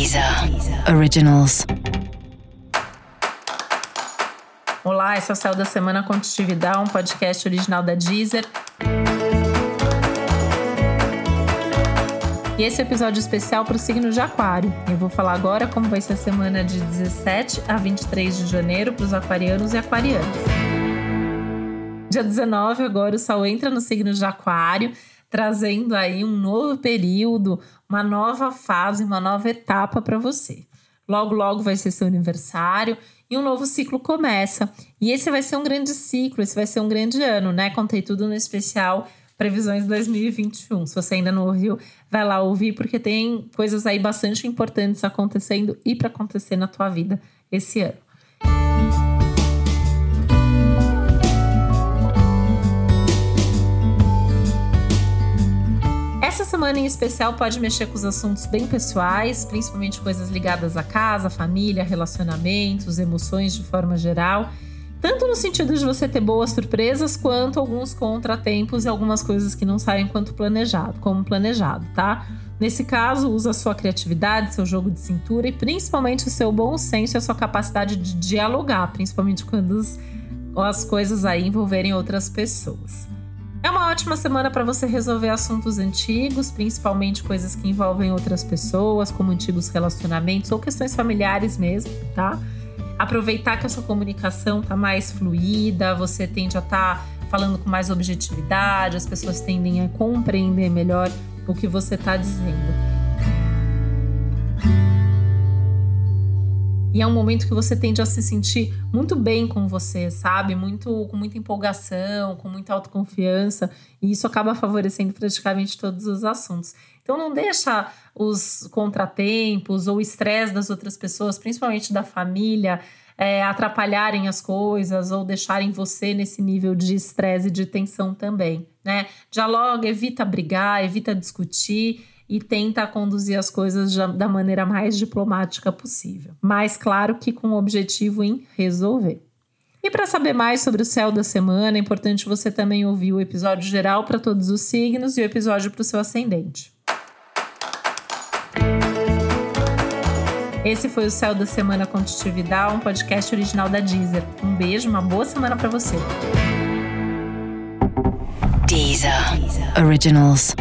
Deezer Originals. Olá, esse é o Céu da Semana Contitividade, um podcast original da Deezer. E esse é episódio especial para o signo de Aquário. Eu vou falar agora como vai ser a semana de 17 a 23 de janeiro para os aquarianos e aquarianas. Dia 19, agora o Sol entra no signo de Aquário trazendo aí um novo período, uma nova fase, uma nova etapa para você. Logo, logo vai ser seu aniversário e um novo ciclo começa. E esse vai ser um grande ciclo, esse vai ser um grande ano, né? Contei tudo no especial Previsões 2021. Se você ainda não ouviu, vai lá ouvir, porque tem coisas aí bastante importantes acontecendo e para acontecer na tua vida esse ano. Essa semana em especial pode mexer com os assuntos bem pessoais, principalmente coisas ligadas à casa, família, relacionamentos, emoções de forma geral. Tanto no sentido de você ter boas surpresas, quanto alguns contratempos e algumas coisas que não saem quanto planejado, como planejado, tá? Nesse caso, usa a sua criatividade, seu jogo de cintura e principalmente o seu bom senso e a sua capacidade de dialogar, principalmente quando as coisas aí envolverem outras pessoas. É uma ótima semana para você resolver assuntos antigos, principalmente coisas que envolvem outras pessoas, como antigos relacionamentos ou questões familiares mesmo, tá? Aproveitar que a sua comunicação tá mais fluida, você tende a estar tá falando com mais objetividade, as pessoas tendem a compreender melhor o que você está dizendo. E é um momento que você tende a se sentir muito bem com você, sabe? Muito com muita empolgação, com muita autoconfiança, e isso acaba favorecendo praticamente todos os assuntos. Então não deixa os contratempos ou o estresse das outras pessoas, principalmente da família, é, atrapalharem as coisas ou deixarem você nesse nível de estresse e de tensão também, né? Dialoga, evita brigar, evita discutir e tenta conduzir as coisas da maneira mais diplomática possível. Mas claro que com o objetivo em resolver. E para saber mais sobre o céu da semana, é importante você também ouvir o episódio geral para todos os signos e o episódio para o seu ascendente. Esse foi o Céu da Semana Contitividade, um podcast original da Deezer. Um beijo, uma boa semana para você. Deezer. Originals.